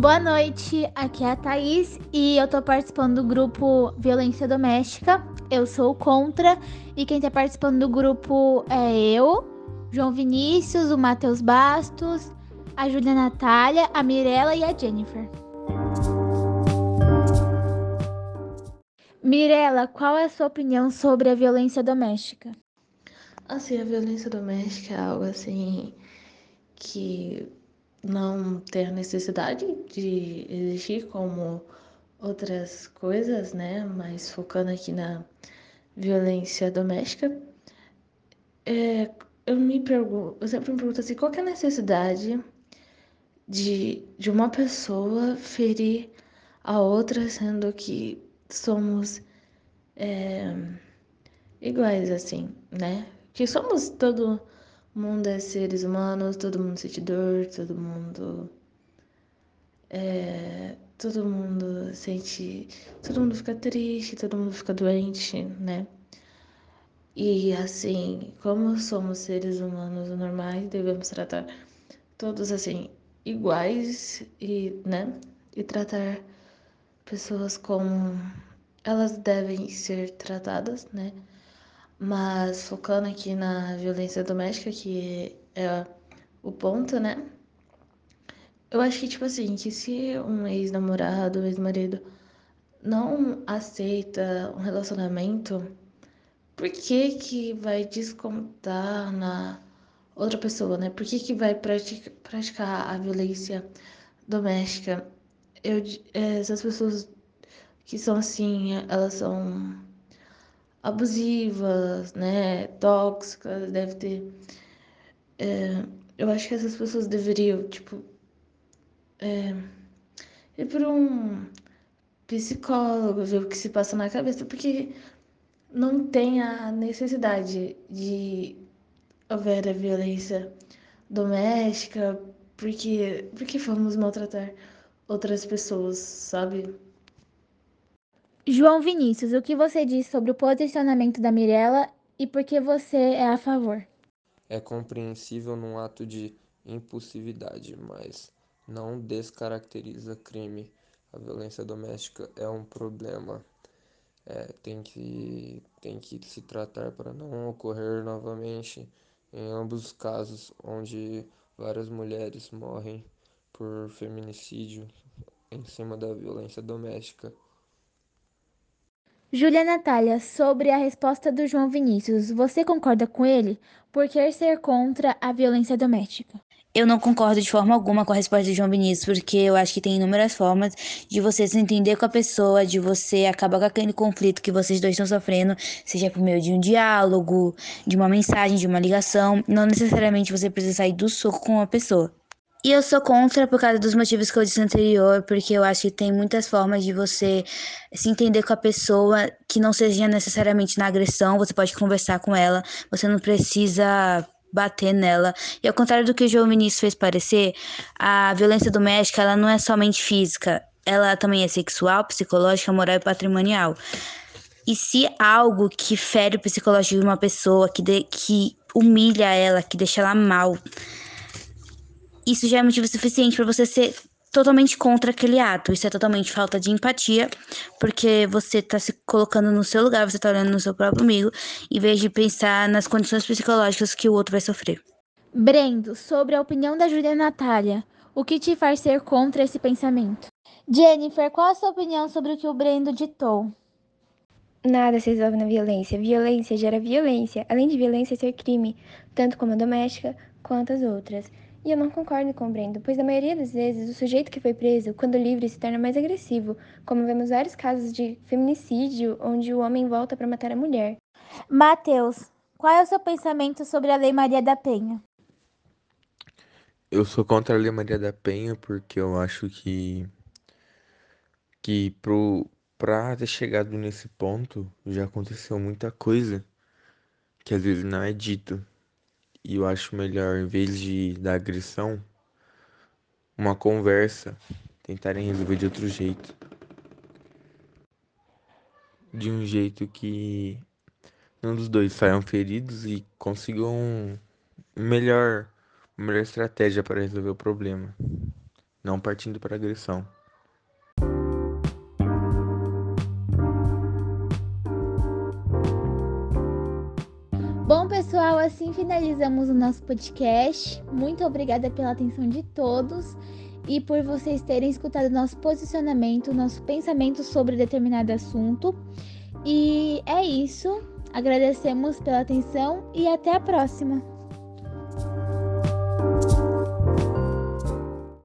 Boa noite, aqui é a Thaís e eu tô participando do grupo Violência Doméstica. Eu sou contra e quem tá participando do grupo é eu, João Vinícius, o Matheus Bastos, a Júlia Natália, a Mirella e a Jennifer. Mirella, qual é a sua opinião sobre a violência doméstica? Assim, a violência doméstica é algo assim que não tem a necessidade de existir como outras coisas, né? Mas focando aqui na violência doméstica, é, eu me pergunto, eu sempre me pergunto assim, qual é a necessidade de, de uma pessoa ferir a outra, sendo que somos é, iguais, assim, né? Que somos todo mundo é seres humanos, todo mundo sente dor, todo mundo. É, todo mundo sente. Todo mundo fica triste, todo mundo fica doente, né? E assim, como somos seres humanos normais, devemos tratar todos assim iguais e, né? E tratar pessoas como elas devem ser tratadas, né? Mas focando aqui na violência doméstica, que é o ponto, né? Eu acho que, tipo assim, que se um ex-namorado, um ex-marido não aceita um relacionamento, por que que vai descontar na outra pessoa, né? Por que que vai praticar, a violência doméstica? Eu, essas pessoas que são assim, elas são abusivas, né, tóxicas, deve ter. É, eu acho que essas pessoas deveriam, tipo, é, ir para um psicólogo, ver o que se passa na cabeça, porque não tem a necessidade de haver a violência doméstica, porque, porque vamos maltratar outras pessoas, sabe? João Vinícius, o que você diz sobre o posicionamento da Mirella e por que você é a favor? É compreensível num ato de impulsividade, mas não descaracteriza crime. A violência doméstica é um problema. É, tem, que, tem que se tratar para não ocorrer novamente em ambos os casos onde várias mulheres morrem por feminicídio em cima da violência doméstica. Júlia Natália, sobre a resposta do João Vinícius, você concorda com ele por que ser contra a violência doméstica? Eu não concordo de forma alguma com a resposta do João Vinícius, porque eu acho que tem inúmeras formas de você se entender com a pessoa, de você acabar com aquele conflito que vocês dois estão sofrendo, seja por meio de um diálogo, de uma mensagem, de uma ligação. Não necessariamente você precisa sair do soco com a pessoa. E eu sou contra por causa dos motivos que eu disse anterior, porque eu acho que tem muitas formas de você se entender com a pessoa que não seja necessariamente na agressão, você pode conversar com ela, você não precisa bater nela. E ao contrário do que o João Vinícius fez parecer, a violência doméstica ela não é somente física, ela também é sexual, psicológica, moral e patrimonial. E se algo que fere o psicológico de uma pessoa, que, de, que humilha ela, que deixa ela mal, isso já é motivo suficiente para você ser totalmente contra aquele ato. Isso é totalmente falta de empatia, porque você tá se colocando no seu lugar, você tá olhando no seu próprio amigo, em vez de pensar nas condições psicológicas que o outro vai sofrer. Brendo, sobre a opinião da Júlia Natália, o que te faz ser contra esse pensamento? Jennifer, qual a sua opinião sobre o que o Brendo ditou? Nada se resolve na violência. Violência gera violência, além de violência ser crime, tanto como a doméstica quanto as outras. E eu não concordo com o Brendo, pois na maioria das vezes o sujeito que foi preso, quando livre, se torna mais agressivo, como vemos vários casos de feminicídio onde o homem volta para matar a mulher. Matheus, qual é o seu pensamento sobre a Lei Maria da Penha? Eu sou contra a Lei Maria da Penha porque eu acho que que pro pra ter chegado nesse ponto já aconteceu muita coisa que às vezes não é dito. E eu acho melhor, em vez de dar agressão, uma conversa, tentarem resolver de outro jeito. De um jeito que um dos dois saiam feridos e consigam melhor, melhor estratégia para resolver o problema. não partindo para agressão. Pessoal, assim finalizamos o nosso podcast. Muito obrigada pela atenção de todos e por vocês terem escutado nosso posicionamento, nosso pensamento sobre determinado assunto. E é isso. Agradecemos pela atenção e até a próxima.